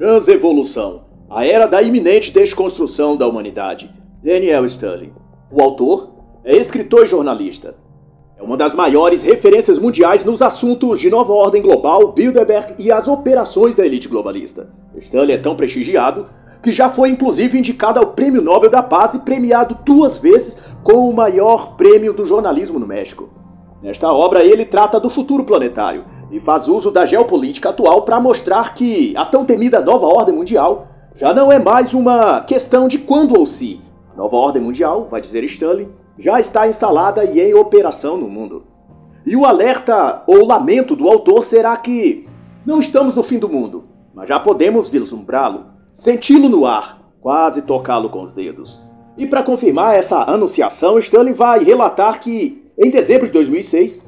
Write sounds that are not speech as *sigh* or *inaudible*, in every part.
Transevolução A Era da Iminente Desconstrução da Humanidade. Daniel Sterling. O autor é escritor e jornalista. É uma das maiores referências mundiais nos assuntos de nova ordem global, Bilderberg e as operações da elite globalista. Stanley é tão prestigiado que já foi inclusive indicado ao Prêmio Nobel da Paz e premiado duas vezes com o maior prêmio do jornalismo no México. Nesta obra, ele trata do futuro planetário e faz uso da geopolítica atual para mostrar que a tão temida nova ordem mundial já não é mais uma questão de quando ou se. A nova ordem mundial, vai dizer Stanley, já está instalada e em operação no mundo. E o alerta ou lamento do autor será que não estamos no fim do mundo, mas já podemos vislumbrá-lo, senti-lo no ar, quase tocá-lo com os dedos. E para confirmar essa anunciação, Stanley vai relatar que, em dezembro de 2006,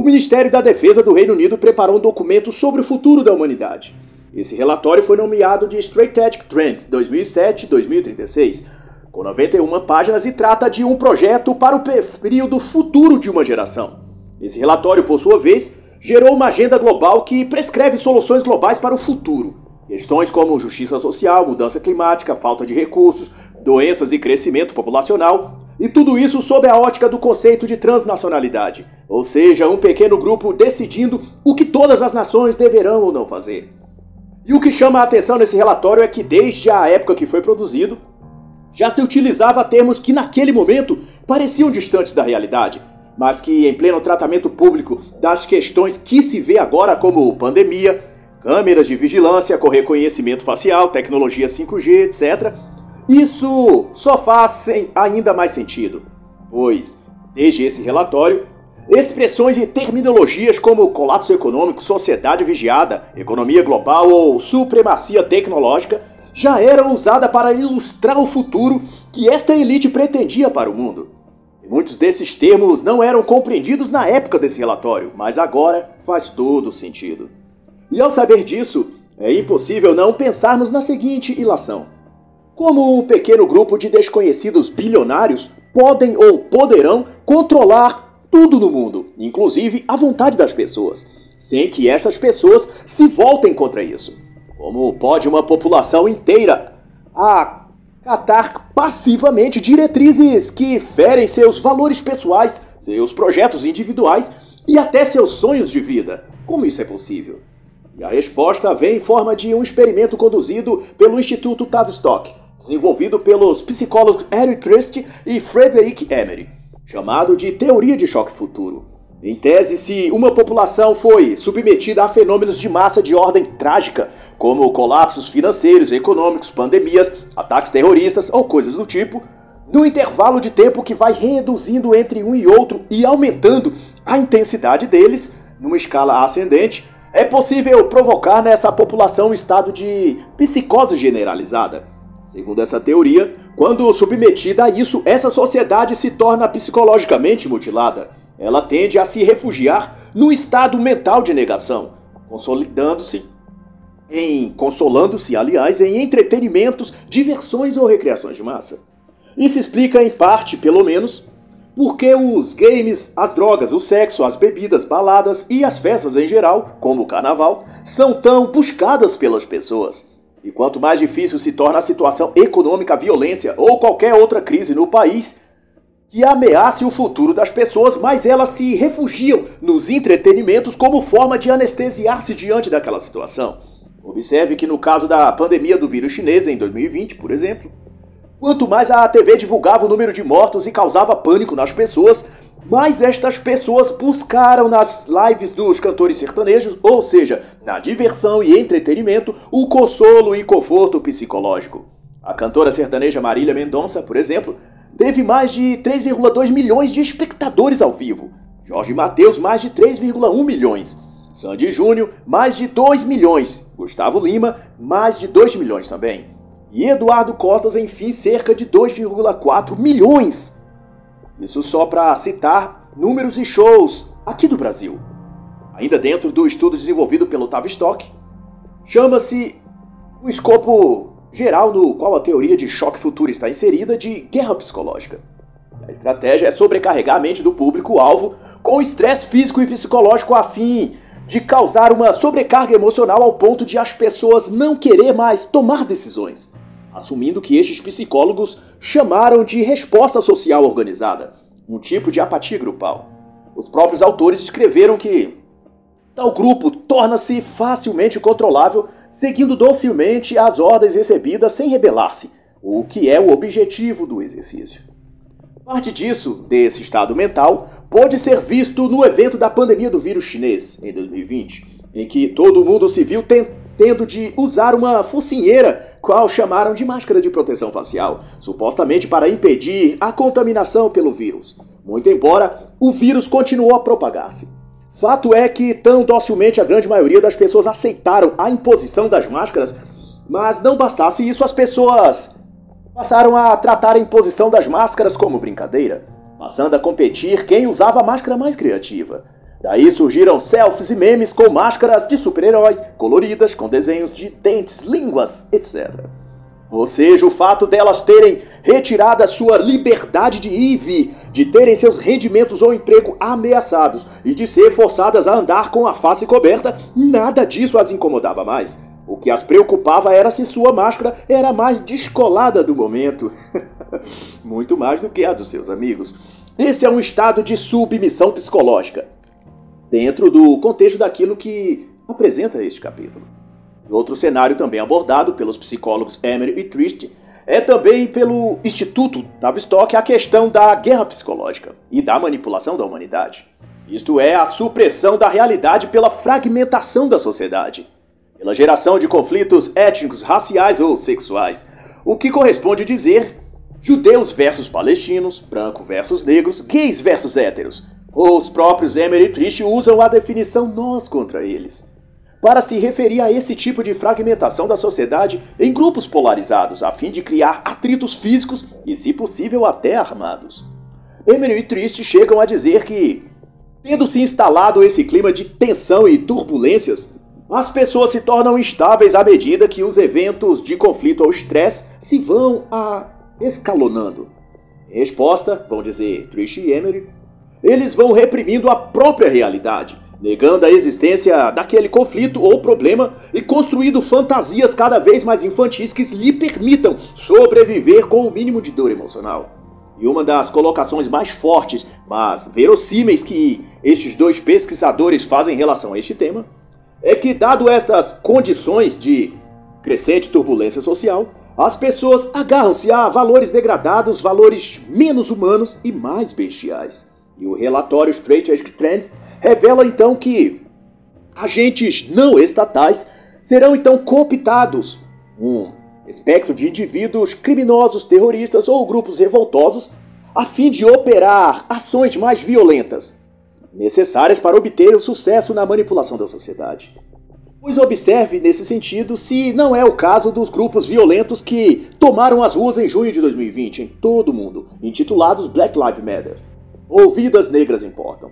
o Ministério da Defesa do Reino Unido preparou um documento sobre o futuro da humanidade. Esse relatório foi nomeado de Strategic Trends 2007-2036, com 91 páginas e trata de um projeto para o período futuro de uma geração. Esse relatório, por sua vez, gerou uma agenda global que prescreve soluções globais para o futuro. Questões como justiça social, mudança climática, falta de recursos, doenças e crescimento populacional, e tudo isso sob a ótica do conceito de transnacionalidade, ou seja, um pequeno grupo decidindo o que todas as nações deverão ou não fazer. E o que chama a atenção nesse relatório é que desde a época que foi produzido, já se utilizava termos que naquele momento pareciam distantes da realidade, mas que em pleno tratamento público das questões que se vê agora como pandemia, câmeras de vigilância com reconhecimento facial, tecnologia 5G, etc., isso só faz ainda mais sentido, pois, desde esse relatório, expressões e terminologias como colapso econômico, sociedade vigiada, economia global ou supremacia tecnológica já era usada para ilustrar o futuro que esta elite pretendia para o mundo. E muitos desses termos não eram compreendidos na época desse relatório, mas agora faz todo sentido. E ao saber disso, é impossível não pensarmos na seguinte ilação: como um pequeno grupo de desconhecidos bilionários podem ou poderão controlar tudo no mundo, inclusive a vontade das pessoas, sem que estas pessoas se voltem contra isso. Como pode uma população inteira acatar passivamente diretrizes que ferem seus valores pessoais, seus projetos individuais e até seus sonhos de vida? Como isso é possível? E a resposta vem em forma de um experimento conduzido pelo Instituto Tavistock, desenvolvido pelos psicólogos Eric Trist e Frederick Emery, chamado de teoria de choque futuro. Em tese, se uma população foi submetida a fenômenos de massa de ordem trágica, como colapsos financeiros, econômicos, pandemias, ataques terroristas ou coisas do tipo, no intervalo de tempo que vai reduzindo entre um e outro e aumentando a intensidade deles, numa escala ascendente, é possível provocar nessa população um estado de psicose generalizada. Segundo essa teoria, quando submetida a isso, essa sociedade se torna psicologicamente mutilada ela tende a se refugiar no estado mental de negação, consolidando-se em consolando-se, aliás, em entretenimentos, diversões ou recreações de massa. Isso explica em parte, pelo menos, porque os games, as drogas, o sexo, as bebidas, baladas e as festas em geral, como o carnaval, são tão buscadas pelas pessoas. E quanto mais difícil se torna a situação econômica, violência ou qualquer outra crise no país, que ameace o futuro das pessoas, mas elas se refugiam nos entretenimentos como forma de anestesiar-se diante daquela situação. Observe que no caso da pandemia do vírus chinês em 2020, por exemplo, quanto mais a TV divulgava o número de mortos e causava pânico nas pessoas, mais estas pessoas buscaram nas lives dos cantores sertanejos, ou seja, na diversão e entretenimento, o consolo e conforto psicológico. A cantora sertaneja Marília Mendonça, por exemplo, teve mais de 3,2 milhões de espectadores ao vivo. Jorge Mateus, mais de 3,1 milhões. Sandy Júnior, mais de 2 milhões. Gustavo Lima, mais de 2 milhões também. E Eduardo Costas, enfim, cerca de 2,4 milhões. Isso só para citar números e shows aqui do Brasil. Ainda dentro do estudo desenvolvido pelo Tavistock, chama-se o escopo geral no qual a teoria de choque futuro está inserida de guerra psicológica. A estratégia é sobrecarregar a mente do público-alvo com estresse físico e psicológico a fim de causar uma sobrecarga emocional ao ponto de as pessoas não querer mais tomar decisões, assumindo que estes psicólogos chamaram de resposta social organizada, um tipo de apatia grupal. Os próprios autores escreveram que tal grupo torna-se facilmente controlável, seguindo docilmente as ordens recebidas sem rebelar-se, o que é o objetivo do exercício. Parte disso, desse estado mental, pode ser visto no evento da pandemia do vírus chinês, em 2020, em que todo mundo se viu tendo de usar uma focinheira, qual chamaram de máscara de proteção facial, supostamente para impedir a contaminação pelo vírus, muito embora o vírus continuou a propagar-se. Fato é que, tão docilmente a grande maioria das pessoas aceitaram a imposição das máscaras, mas não bastasse isso, as pessoas passaram a tratar a imposição das máscaras como brincadeira, passando a competir quem usava a máscara mais criativa. Daí surgiram selfies e memes com máscaras de super-heróis, coloridas, com desenhos de dentes, línguas, etc. Ou seja, o fato delas terem retirado a sua liberdade de ir de terem seus rendimentos ou emprego ameaçados e de ser forçadas a andar com a face coberta, nada disso as incomodava mais. O que as preocupava era se sua máscara era mais descolada do momento. *laughs* Muito mais do que a dos seus amigos. Esse é um estado de submissão psicológica, dentro do contexto daquilo que apresenta este capítulo. Outro cenário também abordado pelos psicólogos Emery e Trist é também pelo Instituto Tavistock a questão da guerra psicológica e da manipulação da humanidade. Isto é, a supressão da realidade pela fragmentação da sociedade pela geração de conflitos étnicos, raciais ou sexuais, o que corresponde dizer judeus versus palestinos, branco versus negros, gays versus héteros. Os próprios Emery e Trist usam a definição nós contra eles para se referir a esse tipo de fragmentação da sociedade em grupos polarizados, a fim de criar atritos físicos e, se possível, até armados. Emery e Trist chegam a dizer que, tendo se instalado esse clima de tensão e turbulências, as pessoas se tornam instáveis à medida que os eventos de conflito ou estresse se vão a escalonando. Em resposta, vão dizer Trish e Emery, eles vão reprimindo a própria realidade, negando a existência daquele conflito ou problema e construindo fantasias cada vez mais infantis que lhe permitam sobreviver com o mínimo de dor emocional. E uma das colocações mais fortes, mas verossímeis que estes dois pesquisadores fazem em relação a este tema é que, dado estas condições de crescente turbulência social, as pessoas agarram-se a valores degradados, valores menos humanos e mais bestiais. E o relatório Strategic Trends revela então que agentes não estatais serão então cooptados, um espectro de indivíduos criminosos, terroristas ou grupos revoltosos, a fim de operar ações mais violentas, necessárias para obter o sucesso na manipulação da sociedade. Pois observe nesse sentido se não é o caso dos grupos violentos que tomaram as ruas em junho de 2020 em todo o mundo, intitulados Black Lives Matter. Ou Vidas Negras Importam.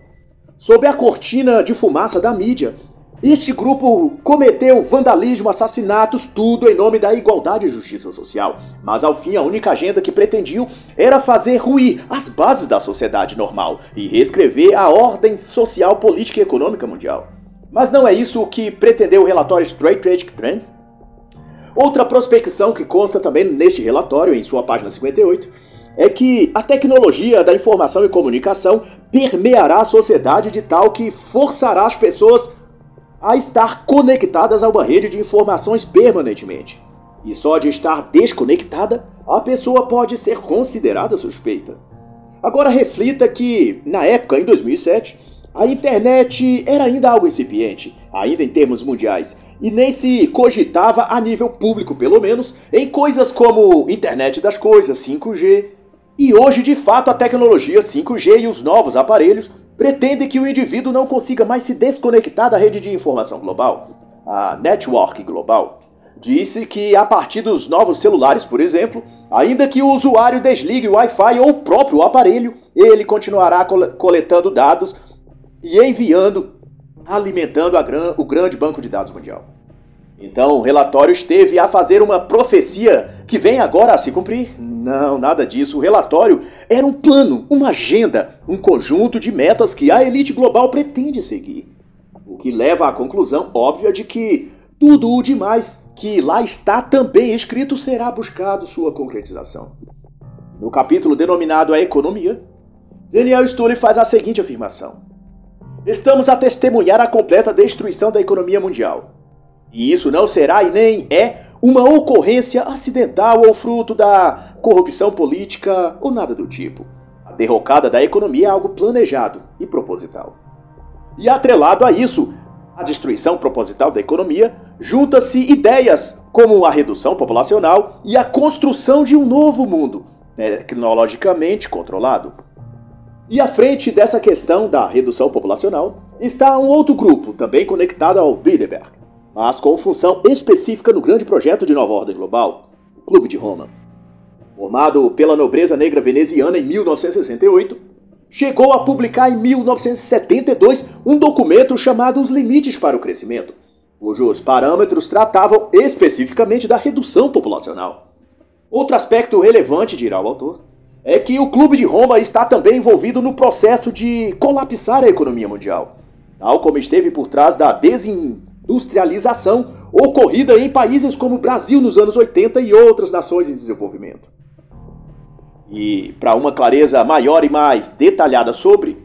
Sob a cortina de fumaça da mídia, este grupo cometeu vandalismo, assassinatos, tudo em nome da igualdade e justiça social. Mas ao fim, a única agenda que pretendiam era fazer ruir as bases da sociedade normal e reescrever a ordem social, política e econômica mundial. Mas não é isso o que pretendeu o relatório Strategic Trends? Outra prospecção que consta também neste relatório, em sua página 58, é que a tecnologia da informação e comunicação permeará a sociedade de tal que forçará as pessoas a estar conectadas a uma rede de informações permanentemente. E só de estar desconectada, a pessoa pode ser considerada suspeita. Agora reflita que, na época, em 2007, a internet era ainda algo incipiente, ainda em termos mundiais, e nem se cogitava a nível público, pelo menos, em coisas como internet das coisas, 5G. E hoje, de fato, a tecnologia 5G e os novos aparelhos pretende que o indivíduo não consiga mais se desconectar da rede de informação global, a Network Global. Disse que a partir dos novos celulares, por exemplo, ainda que o usuário desligue o Wi-Fi ou o próprio aparelho, ele continuará coletando dados e enviando, alimentando gran o grande banco de dados mundial. Então, o relatório esteve a fazer uma profecia que vem agora a se cumprir? Não, nada disso. O relatório era um plano, uma agenda, um conjunto de metas que a elite global pretende seguir. O que leva à conclusão óbvia de que tudo o demais que lá está também escrito será buscado sua concretização. No capítulo denominado A Economia, Daniel Stully faz a seguinte afirmação: Estamos a testemunhar a completa destruição da economia mundial. E isso não será e nem é uma ocorrência acidental ou fruto da corrupção política ou nada do tipo. A derrocada da economia é algo planejado e proposital. E atrelado a isso, a destruição proposital da economia, junta-se ideias como a redução populacional e a construção de um novo mundo, tecnologicamente controlado. E à frente dessa questão da redução populacional está um outro grupo, também conectado ao Bilderberg, mas com função específica no grande projeto de nova ordem global, o Clube de Roma. Formado pela nobreza negra veneziana em 1968, chegou a publicar em 1972 um documento chamado Os Limites para o Crescimento, cujos parâmetros tratavam especificamente da redução populacional. Outro aspecto relevante, dirá o autor, é que o Clube de Roma está também envolvido no processo de colapsar a economia mundial, tal como esteve por trás da desindustrialização ocorrida em países como o Brasil nos anos 80 e outras nações em desenvolvimento. E para uma clareza maior e mais detalhada sobre,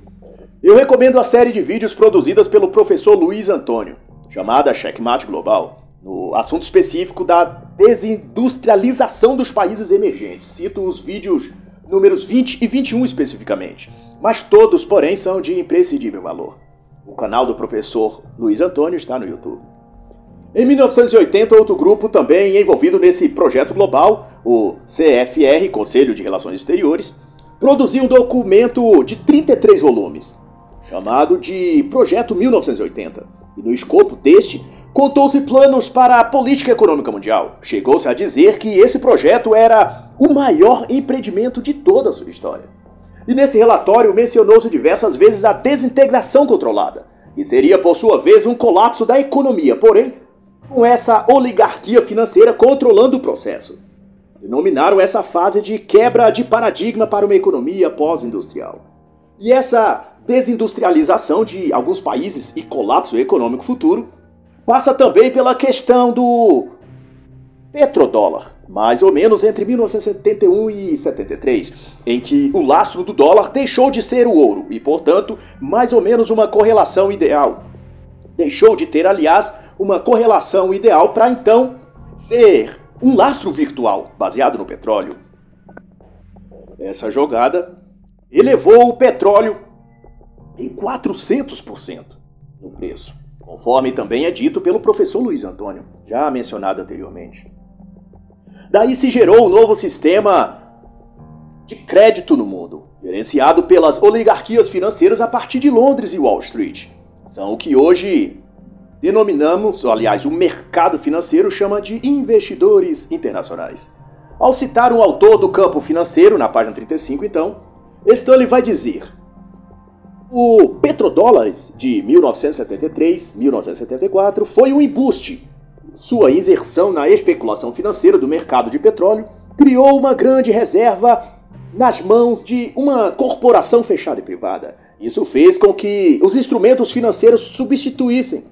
eu recomendo a série de vídeos produzidas pelo professor Luiz Antônio, chamada Checkmate Global, no assunto específico da desindustrialização dos países emergentes. Cito os vídeos números 20 e 21 especificamente, mas todos, porém, são de imprescindível valor. O canal do professor Luiz Antônio está no YouTube. Em 1980, outro grupo também envolvido nesse projeto global, o CFR, Conselho de Relações Exteriores, produziu um documento de 33 volumes, chamado de Projeto 1980. E no escopo deste, contou-se planos para a política econômica mundial. Chegou-se a dizer que esse projeto era o maior empreendimento de toda a sua história. E nesse relatório mencionou-se diversas vezes a desintegração controlada, que seria por sua vez um colapso da economia, porém com essa oligarquia financeira controlando o processo. Denominaram essa fase de quebra de paradigma para uma economia pós-industrial. E essa desindustrialização de alguns países e colapso econômico futuro passa também pela questão do petrodólar, mais ou menos entre 1971 e 73, em que o lastro do dólar deixou de ser o ouro e, portanto, mais ou menos uma correlação ideal deixou de ter, aliás, uma correlação ideal para então ser um lastro virtual baseado no petróleo. Essa jogada elevou o petróleo em 400% no preço, conforme também é dito pelo professor Luiz Antônio, já mencionado anteriormente. Daí se gerou um novo sistema de crédito no mundo, gerenciado pelas oligarquias financeiras a partir de Londres e Wall Street. São o que hoje denominamos, aliás, o mercado financeiro chama de investidores internacionais. Ao citar um autor do campo financeiro, na página 35, então, Stanley vai dizer: o petrodólares de 1973-1974 foi um embuste. Sua inserção na especulação financeira do mercado de petróleo criou uma grande reserva nas mãos de uma corporação fechada e privada. Isso fez com que os instrumentos financeiros substituíssem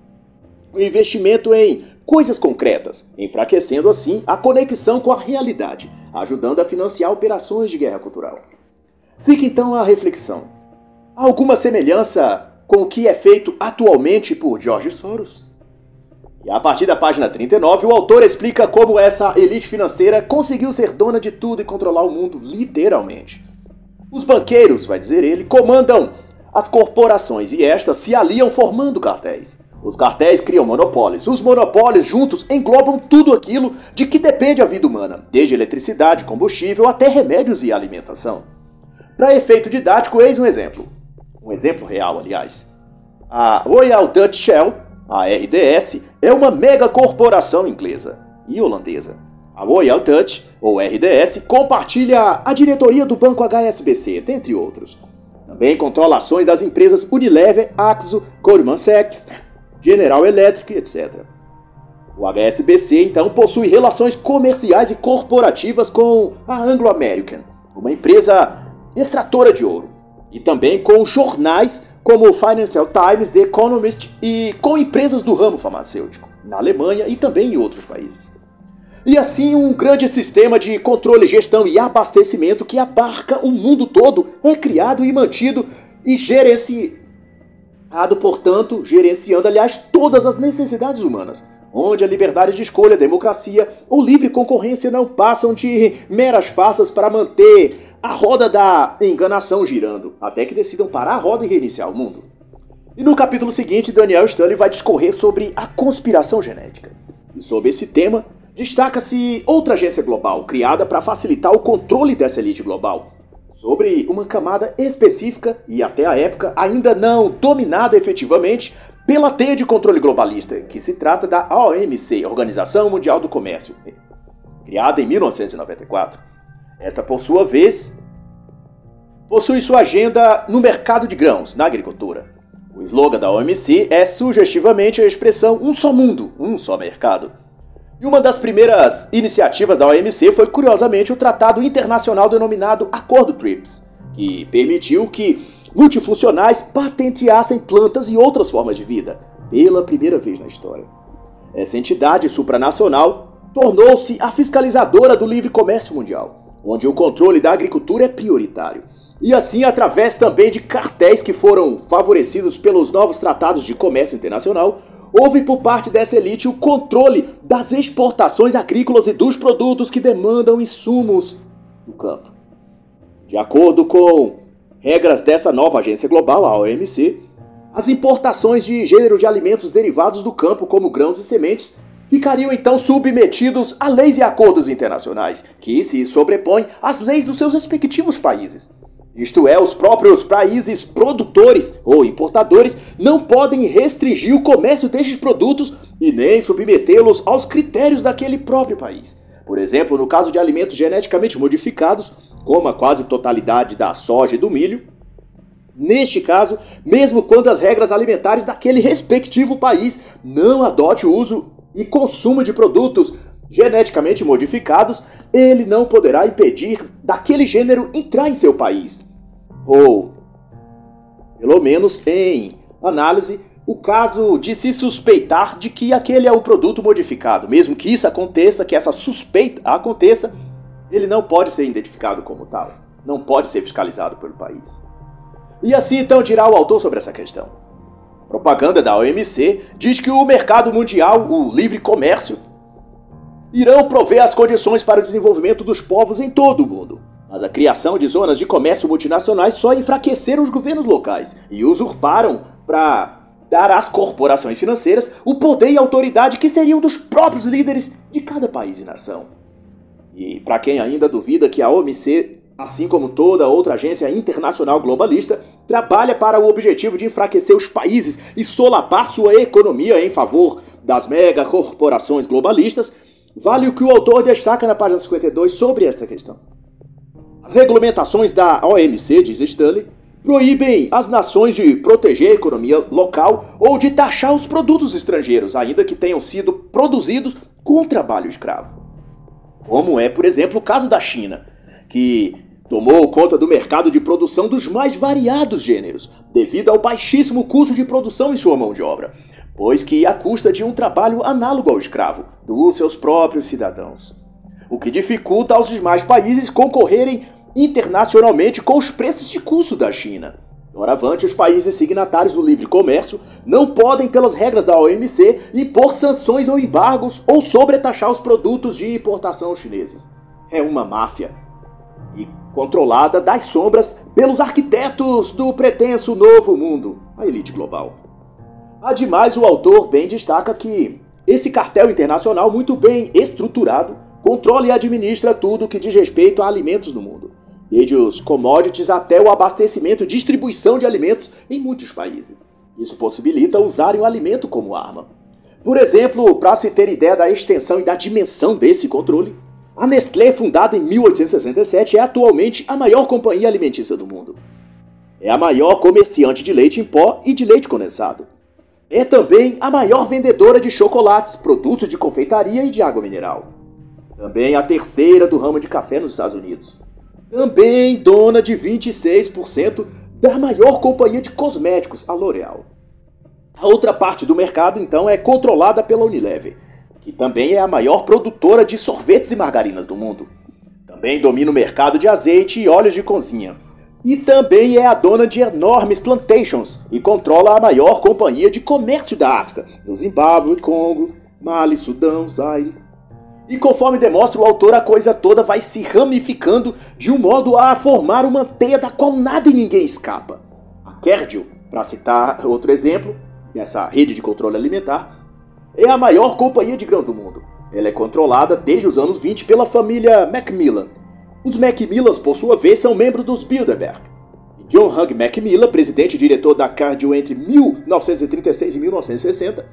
o investimento em coisas concretas, enfraquecendo assim a conexão com a realidade, ajudando a financiar operações de guerra cultural. Fica então a reflexão: há alguma semelhança com o que é feito atualmente por George Soros? E a partir da página 39, o autor explica como essa elite financeira conseguiu ser dona de tudo e controlar o mundo, literalmente. Os banqueiros, vai dizer ele, comandam as corporações e estas se aliam formando cartéis. Os cartéis criam monopólios. Os monopólios juntos englobam tudo aquilo de que depende a vida humana, desde eletricidade, combustível até remédios e alimentação. Para efeito didático, eis um exemplo. Um exemplo real, aliás. A Royal Dutch Shell, a RDS, é uma mega corporação inglesa e holandesa. A Royal Dutch, ou RDS, compartilha a diretoria do banco HSBC, dentre outros. Também controla ações das empresas Unilever, Axo, Goldman Sachs, General Electric, etc. O HSBC então possui relações comerciais e corporativas com a Anglo American, uma empresa extratora de ouro. E também com jornais como o Financial Times, The Economist e com empresas do ramo farmacêutico, na Alemanha e também em outros países. E assim, um grande sistema de controle, gestão e abastecimento que abarca o mundo todo é criado e mantido e gerenciado, portanto, gerenciando, aliás, todas as necessidades humanas, onde a liberdade de escolha, a democracia ou livre concorrência não passam de meras farsas para manter a roda da enganação girando, até que decidam parar a roda e reiniciar o mundo. E no capítulo seguinte, Daniel Stanley vai discorrer sobre a conspiração genética. E sobre esse tema, destaca-se outra agência global, criada para facilitar o controle dessa elite global, sobre uma camada específica e até a época ainda não dominada efetivamente pela teia de controle globalista, que se trata da OMC, Organização Mundial do Comércio, criada em 1994. Esta, por sua vez, possui sua agenda no mercado de grãos, na agricultura. O slogan da OMC é sugestivamente a expressão um só mundo, um só mercado. E uma das primeiras iniciativas da OMC foi, curiosamente, o tratado internacional denominado Acordo TRIPS, que permitiu que multifuncionais patenteassem plantas e outras formas de vida, pela primeira vez na história. Essa entidade supranacional tornou-se a fiscalizadora do livre comércio mundial onde o controle da agricultura é prioritário. E assim, através também de cartéis que foram favorecidos pelos novos tratados de comércio internacional, houve por parte dessa elite o controle das exportações agrícolas e dos produtos que demandam insumos do campo. De acordo com regras dessa nova agência global, a OMC, as importações de gênero de alimentos derivados do campo, como grãos e sementes, ficariam então submetidos a leis e acordos internacionais, que se sobrepõem às leis dos seus respectivos países. Isto é, os próprios países produtores ou importadores não podem restringir o comércio destes produtos e nem submetê-los aos critérios daquele próprio país. Por exemplo, no caso de alimentos geneticamente modificados, como a quase totalidade da soja e do milho, Neste caso, mesmo quando as regras alimentares daquele respectivo país não adote o uso e consumo de produtos geneticamente modificados, ele não poderá impedir daquele gênero entrar em seu país. Ou, pelo menos em análise, o caso de se suspeitar de que aquele é o produto modificado. Mesmo que isso aconteça, que essa suspeita aconteça, ele não pode ser identificado como tal. Não pode ser fiscalizado pelo país. E assim então dirá o autor sobre essa questão. Propaganda da OMC diz que o mercado mundial, o livre comércio, irão prover as condições para o desenvolvimento dos povos em todo o mundo. Mas a criação de zonas de comércio multinacionais só enfraqueceram os governos locais e usurparam para dar às corporações financeiras o poder e autoridade que seriam dos próprios líderes de cada país e nação. E para quem ainda duvida que a OMC assim como toda outra agência internacional globalista, trabalha para o objetivo de enfraquecer os países e solapar sua economia em favor das megacorporações globalistas, vale o que o autor destaca na página 52 sobre esta questão. As regulamentações da OMC, diz Stanley, proíbem as nações de proteger a economia local ou de taxar os produtos estrangeiros, ainda que tenham sido produzidos com trabalho escravo. Como é, por exemplo, o caso da China, que tomou conta do mercado de produção dos mais variados gêneros, devido ao baixíssimo custo de produção em sua mão de obra, pois que à custa de um trabalho análogo ao escravo, dos seus próprios cidadãos. O que dificulta aos demais países concorrerem internacionalmente com os preços de custo da China. Doravante, os países signatários do livre comércio não podem, pelas regras da OMC, impor sanções ou embargos ou sobretaxar os produtos de importação chineses. É uma máfia. E controlada das sombras pelos arquitetos do pretenso novo mundo, a elite global. Ademais, o autor bem destaca que esse cartel internacional, muito bem estruturado, controla e administra tudo que diz respeito a alimentos no mundo, desde os commodities até o abastecimento e distribuição de alimentos em muitos países. Isso possibilita usarem o alimento como arma. Por exemplo, para se ter ideia da extensão e da dimensão desse controle, a Nestlé, fundada em 1867, é atualmente a maior companhia alimentícia do mundo. É a maior comerciante de leite em pó e de leite condensado. É também a maior vendedora de chocolates, produtos de confeitaria e de água mineral. Também a terceira do ramo de café nos Estados Unidos. Também dona de 26% da maior companhia de cosméticos, a L'Oréal. A outra parte do mercado, então, é controlada pela Unilever, que também é a maior produtora de sorvetes e margarinas do mundo. Também domina o mercado de azeite e óleos de cozinha. E também é a dona de enormes plantations e controla a maior companhia de comércio da África, no Zimbábue, Congo, Mali, Sudão, Zaire. E conforme demonstra o autor, a coisa toda vai se ramificando de um modo a formar uma teia da qual nada e ninguém escapa. A Kerdio, para citar outro exemplo, dessa rede de controle alimentar, é a maior companhia de grãos do mundo. Ela é controlada desde os anos 20 pela família Macmillan. Os Macmillans, por sua vez, são membros dos Bilderberg. John Hug Macmillan, presidente e diretor da Cardio entre 1936 e 1960,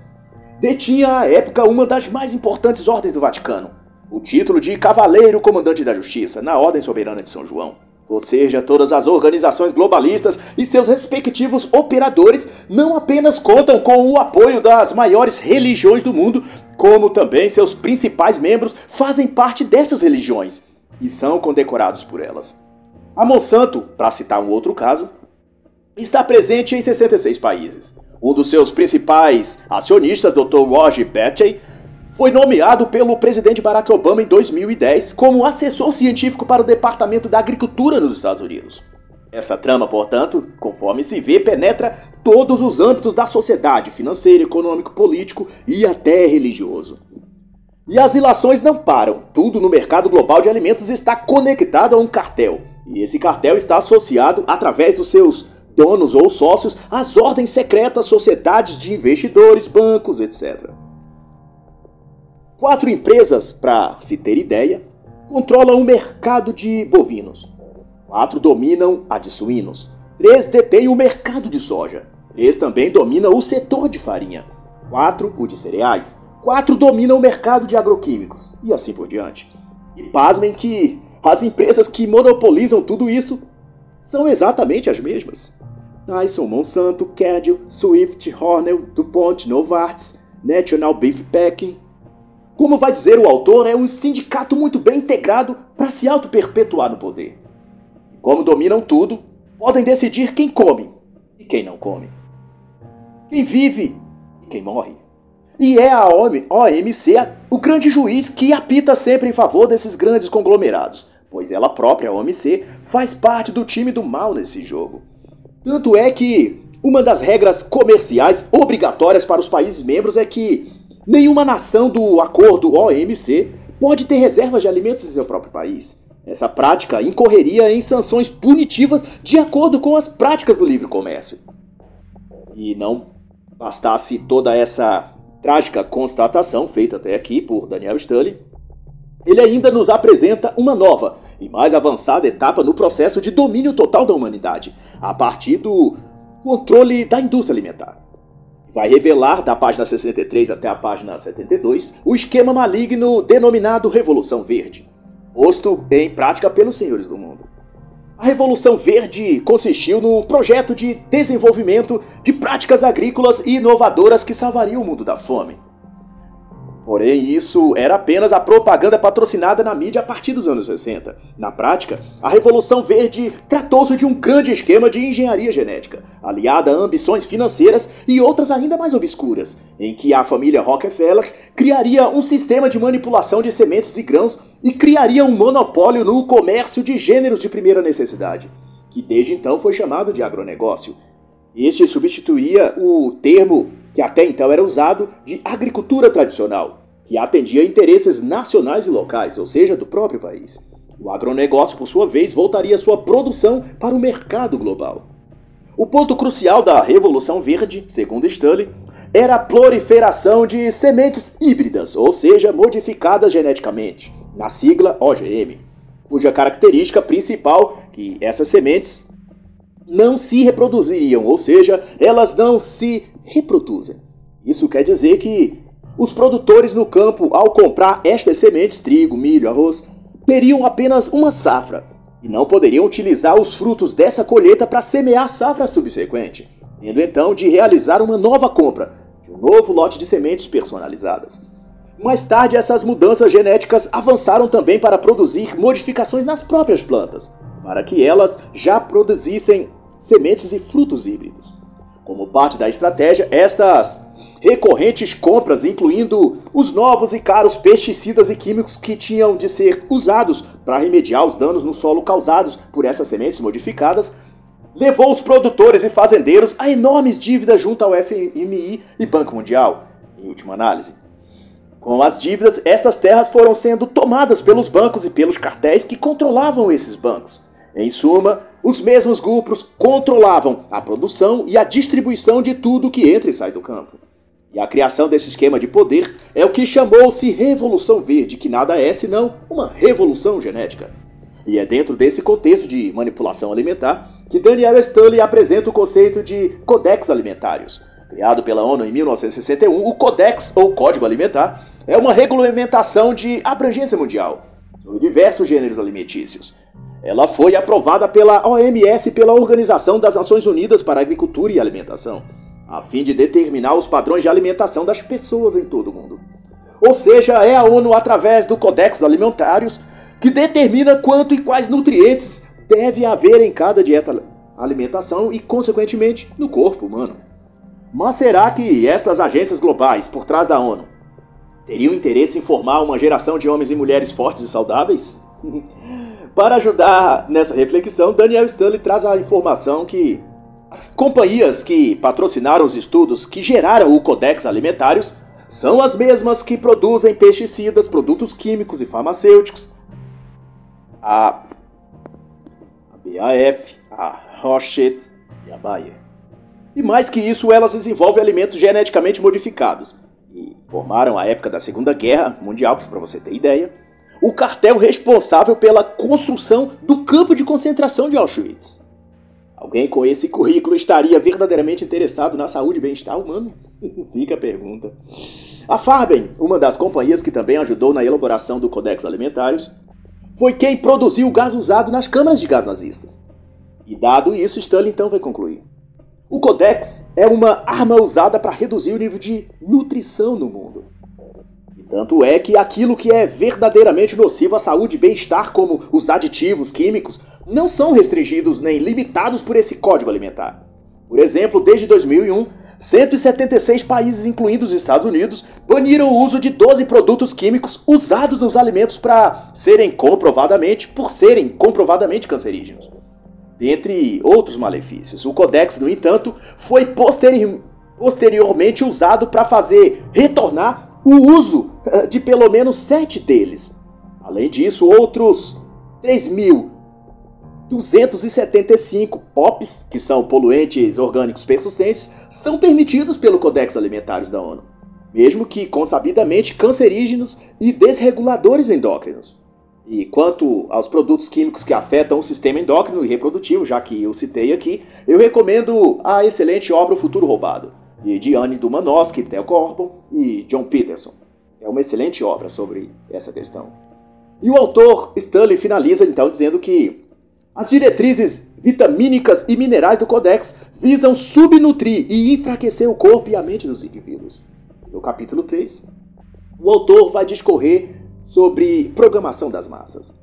detinha à época uma das mais importantes ordens do Vaticano, o título de Cavaleiro Comandante da Justiça, na Ordem Soberana de São João. Ou seja, todas as organizações globalistas e seus respectivos operadores não apenas contam com o apoio das maiores religiões do mundo, como também seus principais membros fazem parte dessas religiões e são condecorados por elas. A Monsanto, para citar um outro caso, está presente em 66 países. Um dos seus principais acionistas, Dr. Roger Petty, foi nomeado pelo presidente Barack Obama em 2010 como assessor científico para o Departamento da Agricultura nos Estados Unidos. Essa trama, portanto, conforme se vê, penetra todos os âmbitos da sociedade, financeiro, econômico, político e até religioso. E as ilações não param. Tudo no mercado global de alimentos está conectado a um cartel. E esse cartel está associado, através dos seus donos ou sócios, às ordens secretas, sociedades de investidores, bancos, etc. Quatro empresas, para se ter ideia, controlam o mercado de bovinos. Quatro dominam a de suínos. Três detêm o mercado de soja. Três também dominam o setor de farinha. Quatro, o de cereais. Quatro dominam o mercado de agroquímicos. E assim por diante. E pasmem que as empresas que monopolizam tudo isso são exatamente as mesmas. Tyson, Monsanto, Cadel, Swift, Hornell, DuPont, Novartis, National Beef Packing, como vai dizer o autor, é um sindicato muito bem integrado para se auto-perpetuar no poder. Como dominam tudo, podem decidir quem come e quem não come. Quem vive e quem morre. E é a OMC o grande juiz que apita sempre em favor desses grandes conglomerados, pois ela própria, a OMC, faz parte do time do mal nesse jogo. Tanto é que uma das regras comerciais obrigatórias para os países membros é que Nenhuma nação do acordo OMC pode ter reservas de alimentos em seu próprio país. Essa prática incorreria em sanções punitivas de acordo com as práticas do livre comércio. E não bastasse toda essa trágica constatação feita até aqui por Daniel Stanley, ele ainda nos apresenta uma nova e mais avançada etapa no processo de domínio total da humanidade, a partir do controle da indústria alimentar vai revelar, da página 63 até a página 72, o esquema maligno denominado Revolução Verde, posto em prática pelos senhores do mundo. A Revolução Verde consistiu num projeto de desenvolvimento de práticas agrícolas e inovadoras que salvariam o mundo da fome. Porém, isso era apenas a propaganda patrocinada na mídia a partir dos anos 60. Na prática, a Revolução Verde tratou-se de um grande esquema de engenharia genética, aliada a ambições financeiras e outras ainda mais obscuras, em que a família Rockefeller criaria um sistema de manipulação de sementes e grãos e criaria um monopólio no comércio de gêneros de primeira necessidade, que desde então foi chamado de agronegócio. Este substituía o termo que até então era usado de agricultura tradicional, que atendia interesses nacionais e locais, ou seja, do próprio país. O agronegócio, por sua vez, voltaria sua produção para o mercado global. O ponto crucial da Revolução Verde, segundo Stanley, era a proliferação de sementes híbridas, ou seja, modificadas geneticamente, na sigla OGM, cuja característica principal que essas sementes não se reproduziriam, ou seja, elas não se reproduzem. Isso quer dizer que os produtores no campo, ao comprar estas sementes, trigo, milho, arroz, teriam apenas uma safra e não poderiam utilizar os frutos dessa colheita para semear a safra subsequente, tendo então de realizar uma nova compra de um novo lote de sementes personalizadas. Mais tarde, essas mudanças genéticas avançaram também para produzir modificações nas próprias plantas, para que elas já produzissem sementes e frutos híbridos. Como parte da estratégia, estas recorrentes compras, incluindo os novos e caros pesticidas e químicos que tinham de ser usados para remediar os danos no solo causados por essas sementes modificadas, levou os produtores e fazendeiros a enormes dívidas junto ao FMI e Banco Mundial, em última análise. Com as dívidas, essas terras foram sendo tomadas pelos bancos e pelos cartéis que controlavam esses bancos. Em suma, os mesmos grupos controlavam a produção e a distribuição de tudo que entra e sai do campo. E a criação desse esquema de poder é o que chamou-se Revolução Verde, que nada é senão uma revolução genética. E é dentro desse contexto de manipulação alimentar que Daniel Stanley apresenta o conceito de Codex Alimentários. Criado pela ONU em 1961, o Codex, ou Código Alimentar, é uma regulamentação de abrangência mundial sobre diversos gêneros alimentícios. Ela foi aprovada pela OMS, pela Organização das Nações Unidas para Agricultura e Alimentação a fim de determinar os padrões de alimentação das pessoas em todo o mundo. Ou seja, é a ONU, através do Codex Alimentários, que determina quanto e quais nutrientes deve haver em cada dieta alimentação e, consequentemente, no corpo humano. Mas será que essas agências globais por trás da ONU teriam interesse em formar uma geração de homens e mulheres fortes e saudáveis? *laughs* Para ajudar nessa reflexão, Daniel Stanley traz a informação que as companhias que patrocinaram os estudos que geraram o Codex Alimentários são as mesmas que produzem pesticidas, produtos químicos e farmacêuticos. A, a BAF, a Rochette e a Bayer. E mais que isso, elas desenvolvem alimentos geneticamente modificados. E formaram, à época da Segunda Guerra Mundial, para você ter ideia, o cartel responsável pela construção do campo de concentração de Auschwitz. Alguém com esse currículo estaria verdadeiramente interessado na saúde e bem-estar humano? *laughs* Fica a pergunta. A Farben, uma das companhias que também ajudou na elaboração do Codex Alimentários, foi quem produziu o gás usado nas câmaras de gás nazistas. E dado isso, Stanley então vai concluir. O Codex é uma arma usada para reduzir o nível de nutrição no mundo. Tanto é que aquilo que é verdadeiramente nocivo à saúde e bem-estar, como os aditivos químicos, não são restringidos nem limitados por esse código alimentar. Por exemplo, desde 2001, 176 países, incluindo os Estados Unidos, baniram o uso de 12 produtos químicos usados nos alimentos para serem comprovadamente, por serem comprovadamente cancerígenos. Dentre outros malefícios, o Codex, no entanto, foi posteri posteriormente usado para fazer retornar o uso eh, de pelo menos sete deles. Além disso, outros 3.275 POPs, que são poluentes orgânicos persistentes, são permitidos pelo Codex Alimentários da ONU, mesmo que consabidamente cancerígenos e desreguladores endócrinos. E quanto aos produtos químicos que afetam o sistema endócrino e reprodutivo, já que eu citei aqui, eu recomendo a excelente obra O Futuro Roubado, de Diane Dumanovsky, Theo Corbon e John Peterson. É uma excelente obra sobre essa questão. E o autor Stanley finaliza então dizendo que as diretrizes vitamínicas e minerais do Codex visam subnutrir e enfraquecer o corpo e a mente dos indivíduos. No capítulo 3, o autor vai discorrer sobre programação das massas.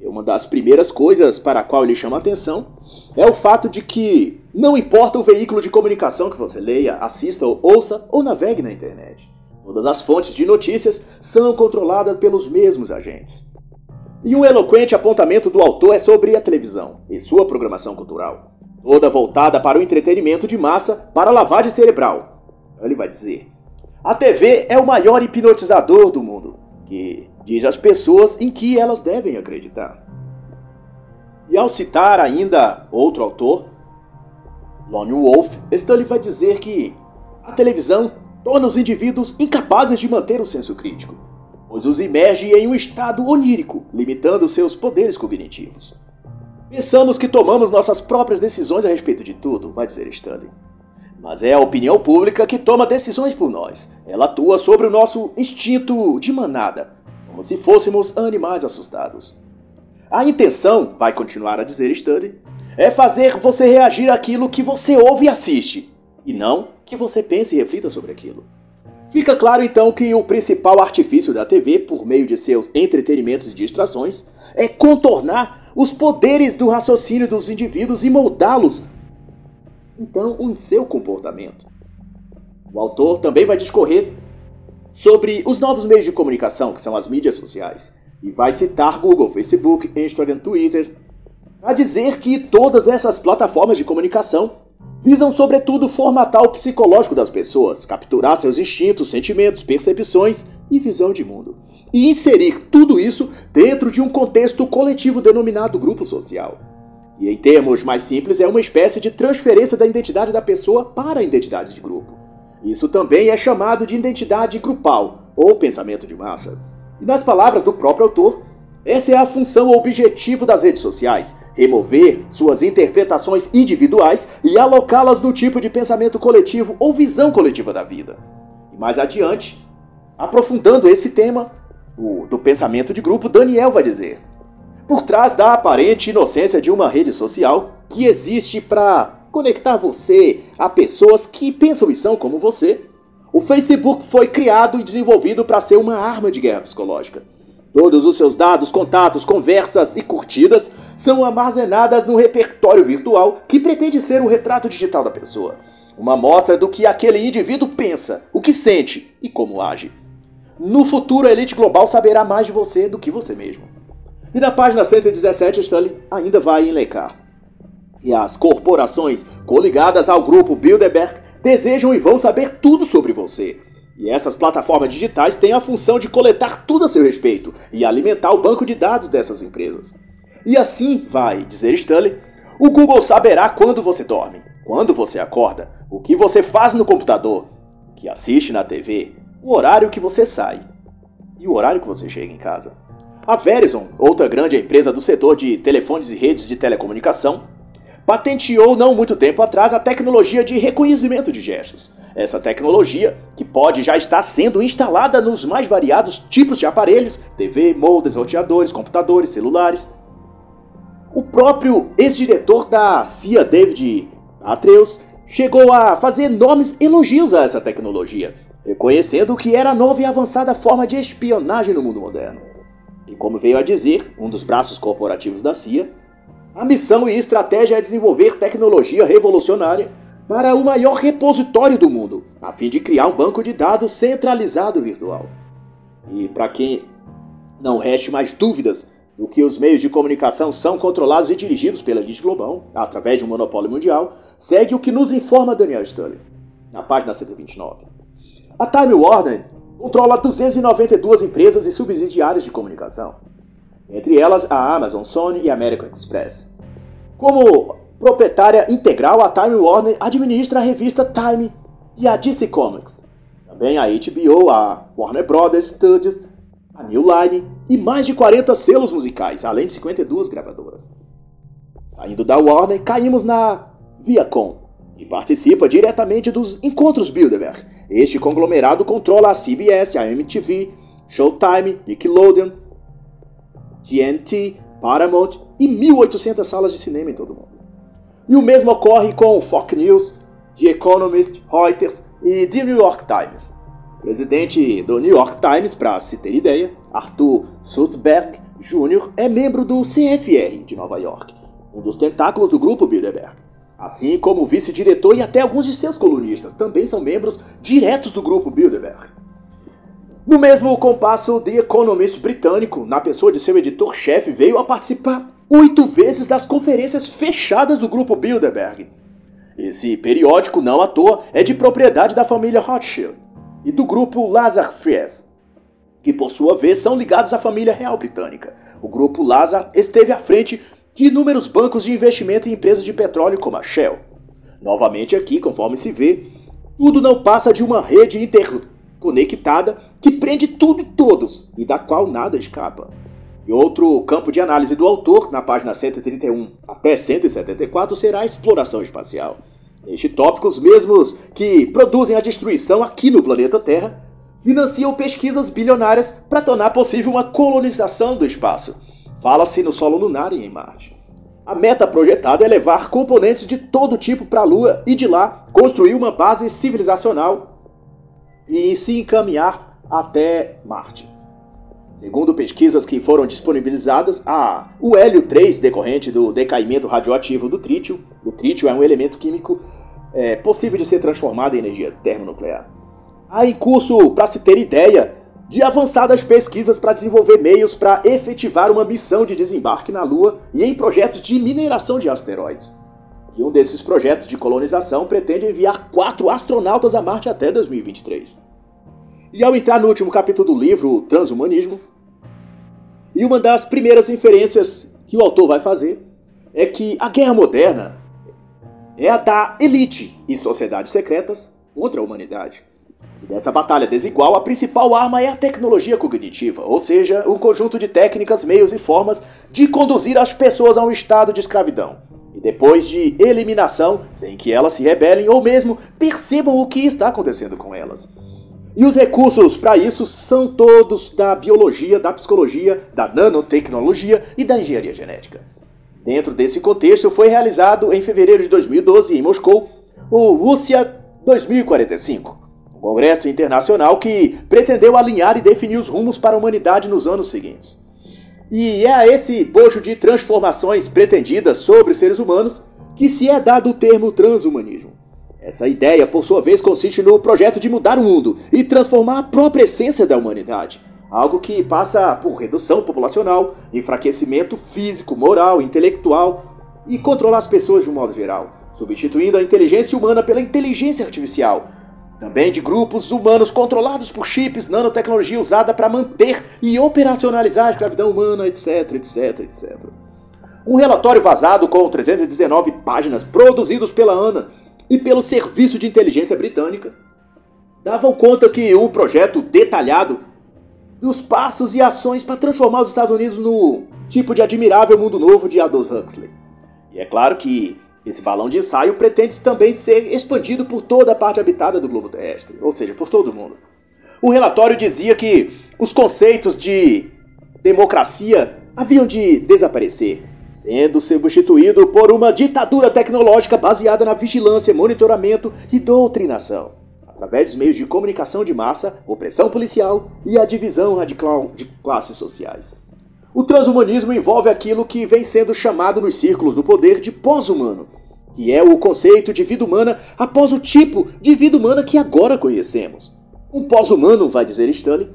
E uma das primeiras coisas para a qual ele chama atenção é o fato de que não importa o veículo de comunicação que você leia, assista, ouça ou navegue na internet. Todas as fontes de notícias são controladas pelos mesmos agentes. E um eloquente apontamento do autor é sobre a televisão e sua programação cultural, toda voltada para o entretenimento de massa para lavagem cerebral. Ele vai dizer: A TV é o maior hipnotizador do mundo, que diz às pessoas em que elas devem acreditar. E ao citar ainda outro autor, Lone Wolf, Stanley vai dizer que a televisão torna os indivíduos incapazes de manter o senso crítico, pois os imerge em um estado onírico, limitando seus poderes cognitivos. Pensamos que tomamos nossas próprias decisões a respeito de tudo, vai dizer Stanley. Mas é a opinião pública que toma decisões por nós. Ela atua sobre o nosso instinto de manada, como se fôssemos animais assustados. A intenção, vai continuar a dizer Stanley, é fazer você reagir àquilo que você ouve e assiste, e não que você pense e reflita sobre aquilo. Fica claro então que o principal artifício da TV, por meio de seus entretenimentos e distrações, é contornar os poderes do raciocínio dos indivíduos e moldá-los então em seu comportamento. O autor também vai discorrer sobre os novos meios de comunicação, que são as mídias sociais, e vai citar Google, Facebook, Instagram, Twitter, a dizer que todas essas plataformas de comunicação visam, sobretudo, formatar o psicológico das pessoas, capturar seus instintos, sentimentos, percepções e visão de mundo, e inserir tudo isso dentro de um contexto coletivo denominado grupo social. E em termos mais simples, é uma espécie de transferência da identidade da pessoa para a identidade de grupo. Isso também é chamado de identidade grupal ou pensamento de massa. E nas palavras do próprio autor, essa é a função ou objetivo das redes sociais: remover suas interpretações individuais e alocá-las no tipo de pensamento coletivo ou visão coletiva da vida. E mais adiante, aprofundando esse tema o, do pensamento de grupo, Daniel vai dizer: por trás da aparente inocência de uma rede social que existe para conectar você a pessoas que pensam e são como você, o Facebook foi criado e desenvolvido para ser uma arma de guerra psicológica Todos os seus dados, contatos, conversas e curtidas são armazenadas no repertório virtual que pretende ser o retrato digital da pessoa. Uma amostra do que aquele indivíduo pensa, o que sente e como age. No futuro, a elite global saberá mais de você do que você mesmo. E na página 117, Stanley ainda vai enlecar. E as corporações coligadas ao grupo Bilderberg desejam e vão saber tudo sobre você. E essas plataformas digitais têm a função de coletar tudo a seu respeito e alimentar o banco de dados dessas empresas. E assim, vai dizer Stanley, o Google saberá quando você dorme, quando você acorda, o que você faz no computador, o que assiste na TV, o horário que você sai e o horário que você chega em casa. A Verizon, outra grande empresa do setor de telefones e redes de telecomunicação, patenteou não muito tempo atrás a tecnologia de reconhecimento de gestos, essa tecnologia, que pode já estar sendo instalada nos mais variados tipos de aparelhos, TV, moldes, roteadores, computadores, celulares. O próprio ex-diretor da CIA, David Atreus, chegou a fazer enormes elogios a essa tecnologia, reconhecendo que era nova e avançada forma de espionagem no mundo moderno. E como veio a dizer um dos braços corporativos da CIA, a missão e estratégia é desenvolver tecnologia revolucionária para o maior repositório do mundo, a fim de criar um banco de dados centralizado virtual. E para quem não reste mais dúvidas do que os meios de comunicação são controlados e dirigidos pela elite global, através de um monopólio mundial, segue o que nos informa Daniel Stanley, na página 129. A Time Warner controla 292 empresas e subsidiárias de comunicação, entre elas a Amazon, Sony e American Express. Como proprietária integral, a Time Warner administra a revista Time e a DC Comics. Também a HBO, a Warner Brothers Studios, a New Line e mais de 40 selos musicais, além de 52 gravadoras. Saindo da Warner, caímos na Viacom, que participa diretamente dos encontros Bilderberg. Este conglomerado controla a CBS, a MTV, Showtime, Nickelodeon, TNT, Paramount e 1.800 salas de cinema em todo o mundo. E o mesmo ocorre com Fox News, The Economist, Reuters e The New York Times. O presidente do New York Times, para se ter ideia, Arthur Sulzberg Jr., é membro do CFR de Nova York, um dos tentáculos do grupo Bilderberg. Assim como o vice-diretor e até alguns de seus colunistas também são membros diretos do grupo Bilderberg. No mesmo compasso, The Economist britânico, na pessoa de seu editor-chefe, veio a participar oito vezes das conferências fechadas do grupo Bilderberg. Esse periódico, não à toa, é de propriedade da família Rothschild e do grupo Lazar Fries, que por sua vez são ligados à família real britânica. O grupo Lazar esteve à frente de inúmeros bancos de investimento em empresas de petróleo como a Shell. Novamente aqui, conforme se vê, tudo não passa de uma rede interconectada que prende tudo e todos e da qual nada escapa. E outro campo de análise do autor, na página 131 até 174, será a exploração espacial. Neste tópico, os mesmos que produzem a destruição aqui no planeta Terra financiam pesquisas bilionárias para tornar possível uma colonização do espaço. Fala-se no solo lunar e em Marte. A meta projetada é levar componentes de todo tipo para a Lua e de lá construir uma base civilizacional e se encaminhar até Marte. Segundo pesquisas que foram disponibilizadas, a, o hélio 3, decorrente do decaimento radioativo do trítio, o trítio é um elemento químico é possível de ser transformada em energia termonuclear. Há em curso, para se ter ideia, de avançadas pesquisas para desenvolver meios para efetivar uma missão de desembarque na Lua e em projetos de mineração de asteroides. E um desses projetos de colonização pretende enviar quatro astronautas a Marte até 2023. E ao entrar no último capítulo do livro, o Transhumanismo, e uma das primeiras inferências que o autor vai fazer é que a guerra moderna é a da elite e sociedades secretas contra a humanidade. E nessa batalha desigual, a principal arma é a tecnologia cognitiva, ou seja, um conjunto de técnicas, meios e formas de conduzir as pessoas a um estado de escravidão. E depois de eliminação, sem que elas se rebelem ou mesmo percebam o que está acontecendo com elas. E os recursos para isso são todos da biologia, da psicologia, da nanotecnologia e da engenharia genética. Dentro desse contexto, foi realizado em fevereiro de 2012 em Moscou o Rússia 2045, um congresso internacional que pretendeu alinhar e definir os rumos para a humanidade nos anos seguintes. E é a esse bojo de transformações pretendidas sobre os seres humanos que se é dado o termo transhumanismo. Essa ideia, por sua vez, consiste no projeto de mudar o mundo e transformar a própria essência da humanidade. Algo que passa por redução populacional, enfraquecimento físico, moral, intelectual e controlar as pessoas de um modo geral, substituindo a inteligência humana pela inteligência artificial, também de grupos humanos controlados por chips, nanotecnologia usada para manter e operacionalizar a escravidão humana, etc, etc, etc. Um relatório vazado com 319 páginas, produzidos pela ANA e pelo Serviço de Inteligência Britânica, davam conta que um projeto detalhado dos passos e ações para transformar os Estados Unidos no tipo de admirável mundo novo de Aldous Huxley. E é claro que esse balão de ensaio pretende também ser expandido por toda a parte habitada do globo terrestre, ou seja, por todo mundo. O relatório dizia que os conceitos de democracia haviam de desaparecer, sendo substituído por uma ditadura tecnológica baseada na vigilância, monitoramento e doutrinação, através dos meios de comunicação de massa, opressão policial e a divisão radical de classes sociais. O transhumanismo envolve aquilo que vem sendo chamado nos círculos do poder de pós-humano, que é o conceito de vida humana após o tipo de vida humana que agora conhecemos. Um pós-humano, vai dizer Stanley,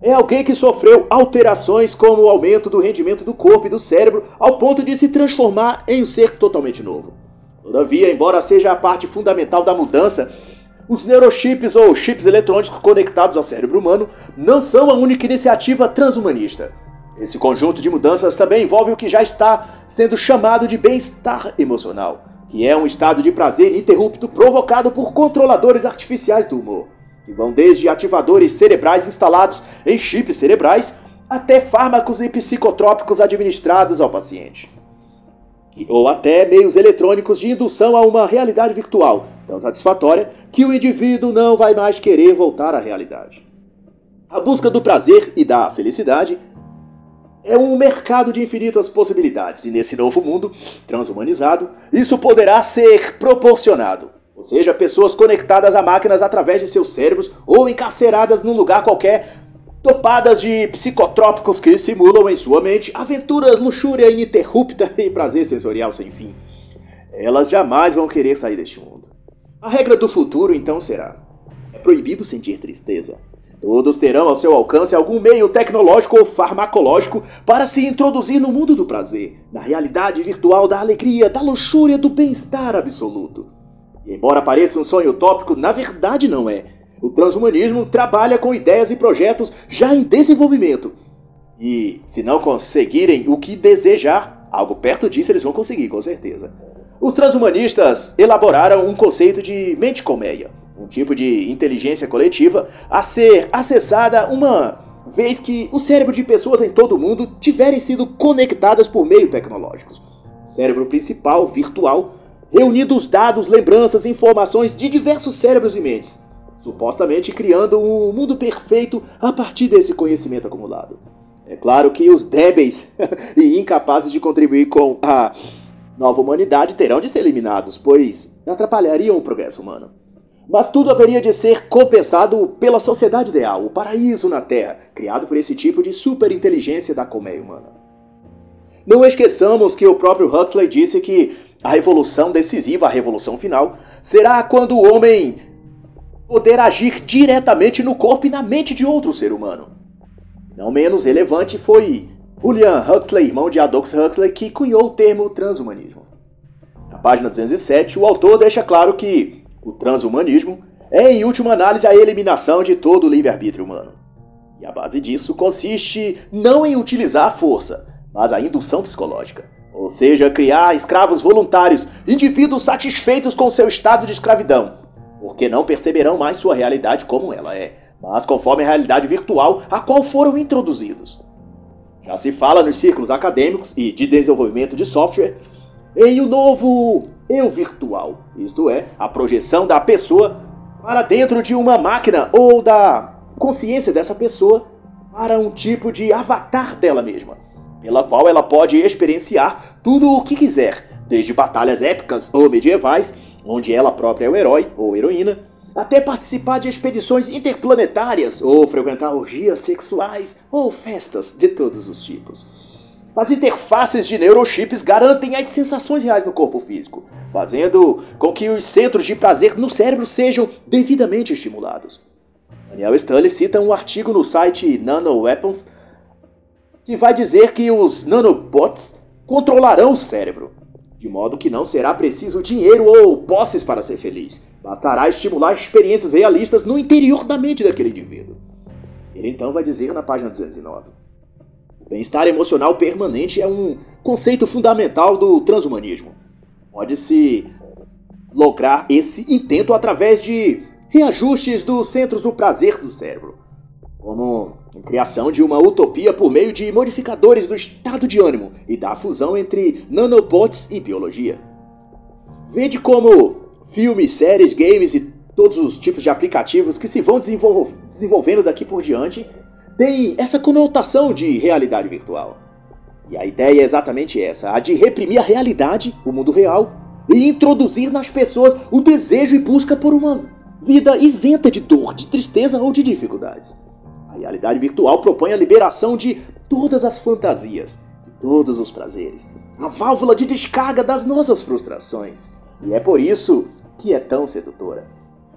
é alguém que sofreu alterações como o aumento do rendimento do corpo e do cérebro ao ponto de se transformar em um ser totalmente novo. Todavia, embora seja a parte fundamental da mudança, os neurochips ou chips eletrônicos conectados ao cérebro humano não são a única iniciativa transhumanista. Esse conjunto de mudanças também envolve o que já está sendo chamado de bem-estar emocional, que é um estado de prazer ininterrupto provocado por controladores artificiais do humor, que vão desde ativadores cerebrais instalados em chips cerebrais até fármacos e psicotrópicos administrados ao paciente. Ou até meios eletrônicos de indução a uma realidade virtual tão satisfatória que o indivíduo não vai mais querer voltar à realidade. A busca do prazer e da felicidade é um mercado de infinitas possibilidades, e nesse novo mundo transhumanizado, isso poderá ser proporcionado. Ou seja, pessoas conectadas a máquinas através de seus cérebros ou encarceradas num lugar qualquer, topadas de psicotrópicos que simulam em sua mente aventuras, luxúria ininterrupta *laughs* e prazer sensorial sem fim. Elas jamais vão querer sair deste mundo. A regra do futuro então será: é proibido sentir tristeza. Todos terão ao seu alcance algum meio tecnológico ou farmacológico para se introduzir no mundo do prazer, na realidade virtual da alegria, da luxúria, do bem-estar absoluto. Embora pareça um sonho utópico, na verdade não é. O transhumanismo trabalha com ideias e projetos já em desenvolvimento. E se não conseguirem o que desejar, algo perto disso eles vão conseguir, com certeza. Os transhumanistas elaboraram um conceito de mente colmeia um tipo de inteligência coletiva, a ser acessada uma vez que o cérebro de pessoas em todo o mundo tiverem sido conectadas por meio tecnológicos. O cérebro principal, virtual, reunindo os dados, lembranças e informações de diversos cérebros e mentes, supostamente criando um mundo perfeito a partir desse conhecimento acumulado. É claro que os débeis *laughs* e incapazes de contribuir com a nova humanidade terão de ser eliminados, pois atrapalhariam o progresso humano. Mas tudo haveria de ser compensado pela sociedade ideal, o paraíso na Terra, criado por esse tipo de superinteligência da colmeia humana. Não esqueçamos que o próprio Huxley disse que a revolução decisiva, a revolução final, será quando o homem poder agir diretamente no corpo e na mente de outro ser humano. Não menos relevante foi Julian Huxley, irmão de Aldous Huxley, que cunhou o termo transhumanismo. Na página 207, o autor deixa claro que o transhumanismo é, em última análise, a eliminação de todo o livre-arbítrio humano. E a base disso consiste não em utilizar a força, mas a indução psicológica. Ou seja, criar escravos voluntários, indivíduos satisfeitos com seu estado de escravidão, porque não perceberão mais sua realidade como ela é, mas conforme a realidade virtual a qual foram introduzidos. Já se fala nos círculos acadêmicos e de desenvolvimento de software em o um novo eu virtual, isto é, a projeção da pessoa para dentro de uma máquina ou da consciência dessa pessoa para um tipo de avatar dela mesma, pela qual ela pode experienciar tudo o que quiser, desde batalhas épicas ou medievais, onde ela própria é o herói ou heroína, até participar de expedições interplanetárias ou frequentar orgias sexuais ou festas de todos os tipos. As interfaces de neurochips garantem as sensações reais no corpo físico, fazendo com que os centros de prazer no cérebro sejam devidamente estimulados. Daniel Stanley cita um artigo no site NanoWeapons que vai dizer que os nanobots controlarão o cérebro, de modo que não será preciso dinheiro ou posses para ser feliz. Bastará estimular experiências realistas no interior da mente daquele indivíduo. Ele então vai dizer na página 209. O bem-estar emocional permanente é um conceito fundamental do transhumanismo. Pode-se lograr esse intento através de reajustes dos centros do prazer do cérebro, como criação de uma utopia por meio de modificadores do estado de ânimo e da fusão entre nanobots e biologia. Vede como filmes, séries, games e todos os tipos de aplicativos que se vão desenvolvendo daqui por diante têm essa conotação de realidade virtual. E a ideia é exatamente essa: a de reprimir a realidade, o mundo real, e introduzir nas pessoas o desejo e busca por uma vida isenta de dor, de tristeza ou de dificuldades. Realidade virtual propõe a liberação de todas as fantasias, de todos os prazeres, a válvula de descarga das nossas frustrações. E é por isso que é tão sedutora.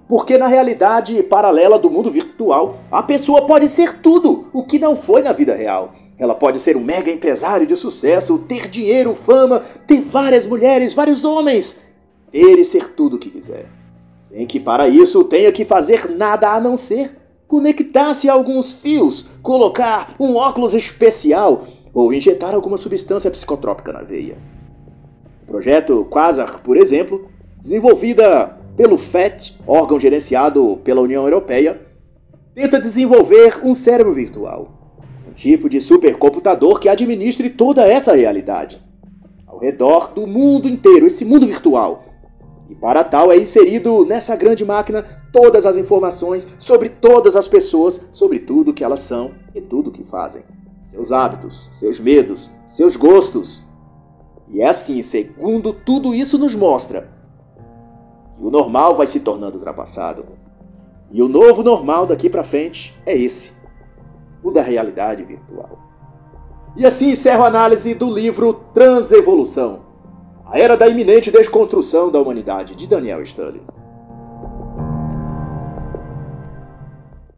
Porque na realidade paralela do mundo virtual, a pessoa pode ser tudo o que não foi na vida real. Ela pode ser um mega empresário de sucesso, ter dinheiro, fama, ter várias mulheres, vários homens, ter e ser tudo o que quiser sem que para isso tenha que fazer nada a não ser conectar-se a alguns fios, colocar um óculos especial ou injetar alguma substância psicotrópica na veia. O projeto Quasar, por exemplo, desenvolvida pelo FET, órgão gerenciado pela União Europeia, tenta desenvolver um cérebro virtual, um tipo de supercomputador que administre toda essa realidade ao redor do mundo inteiro, esse mundo virtual e para tal é inserido nessa grande máquina todas as informações sobre todas as pessoas, sobre tudo que elas são e tudo que fazem. Seus hábitos, seus medos, seus gostos. E é assim, segundo tudo isso nos mostra, que o normal vai se tornando ultrapassado. E o novo normal daqui para frente é esse, o da realidade virtual. E assim encerro a análise do livro Transevolução a Era da Iminente Desconstrução da Humanidade, de Daniel Stanley.